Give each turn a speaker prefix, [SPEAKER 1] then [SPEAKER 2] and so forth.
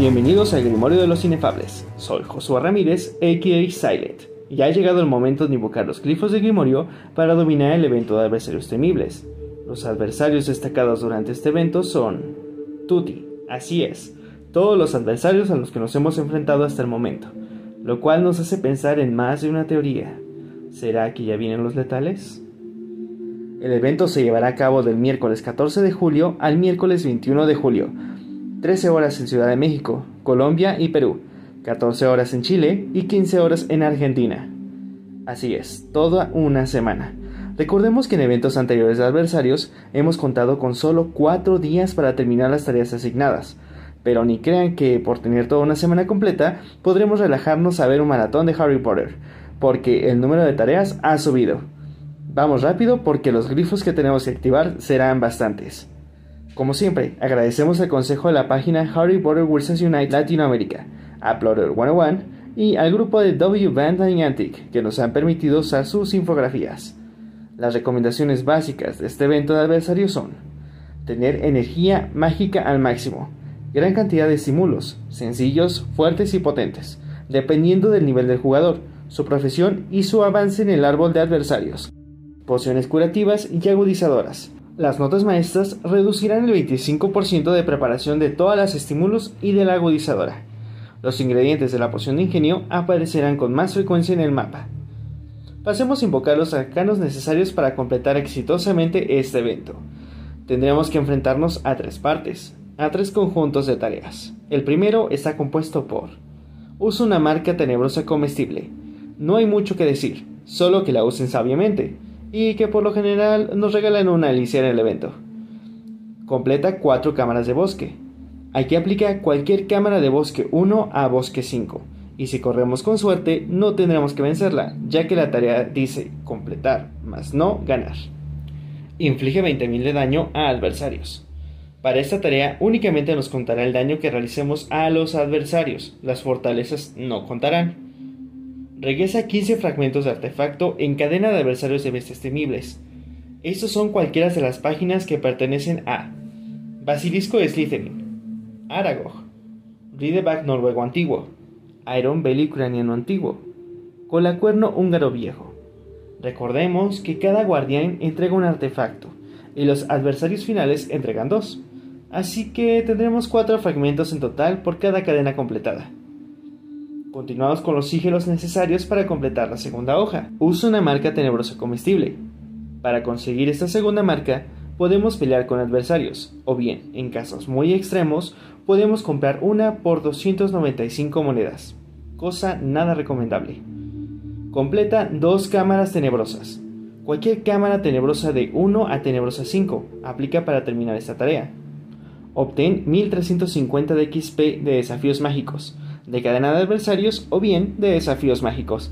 [SPEAKER 1] Bienvenidos al Grimorio de los Inefables. Soy Josué Ramírez, a.k.a. Silent, y ha llegado el momento de invocar los glifos de Grimorio para dominar el evento de adversarios temibles. Los adversarios destacados durante este evento son Tuti, así es, todos los adversarios a los que nos hemos enfrentado hasta el momento, lo cual nos hace pensar en más de una teoría. ¿Será que ya vienen los letales? El evento se llevará a cabo del miércoles 14 de julio al miércoles 21 de julio, 13 horas en Ciudad de México, Colombia y Perú, 14 horas en Chile y 15 horas en Argentina. Así es, toda una semana. Recordemos que en eventos anteriores de adversarios hemos contado con solo 4 días para terminar las tareas asignadas, pero ni crean que por tener toda una semana completa podremos relajarnos a ver un maratón de Harry Potter, porque el número de tareas ha subido. Vamos rápido porque los grifos que tenemos que activar serán bastantes. Como siempre, agradecemos el consejo de la página Harry Potter Wizards Unite Latinoamérica, a Plotter 101 y al grupo de W Band Antic que nos han permitido usar sus infografías. Las recomendaciones básicas de este evento de adversario son tener energía mágica al máximo, gran cantidad de estímulos, sencillos, fuertes y potentes, dependiendo del nivel del jugador, su profesión y su avance en el árbol de adversarios pociones curativas y agudizadoras. Las notas maestras reducirán el 25% de preparación de todas las estímulos y de la agudizadora. Los ingredientes de la poción de ingenio aparecerán con más frecuencia en el mapa. Pasemos a invocar los arcanos necesarios para completar exitosamente este evento. Tendremos que enfrentarnos a tres partes, a tres conjuntos de tareas. El primero está compuesto por Usa una marca tenebrosa comestible. No hay mucho que decir, solo que la usen sabiamente y que por lo general nos regalan una alicia en el evento. Completa 4 cámaras de bosque. Aquí aplica cualquier cámara de bosque 1 a bosque 5, y si corremos con suerte no tendremos que vencerla, ya que la tarea dice completar, más no ganar. Inflige 20.000 de daño a adversarios. Para esta tarea únicamente nos contará el daño que realicemos a los adversarios, las fortalezas no contarán. Regresa 15 fragmentos de artefacto en cadena de adversarios de bestias temibles. Estos son cualquiera de las páginas que pertenecen a Basilisco de Slytherin, Aragog, Rideback noruego antiguo, Iron Belly ucraniano antiguo, Colacuerno húngaro viejo. Recordemos que cada guardián entrega un artefacto y los adversarios finales entregan dos, así que tendremos cuatro fragmentos en total por cada cadena completada. Continuamos con los sigilos necesarios para completar la segunda hoja. Usa una marca tenebrosa comestible. Para conseguir esta segunda marca, podemos pelear con adversarios, o bien, en casos muy extremos, podemos comprar una por 295 monedas, cosa nada recomendable. Completa dos cámaras tenebrosas. Cualquier cámara tenebrosa de 1 a tenebrosa 5 aplica para terminar esta tarea. Obtén 1350 de XP de desafíos mágicos, de cadena de adversarios o bien de desafíos mágicos.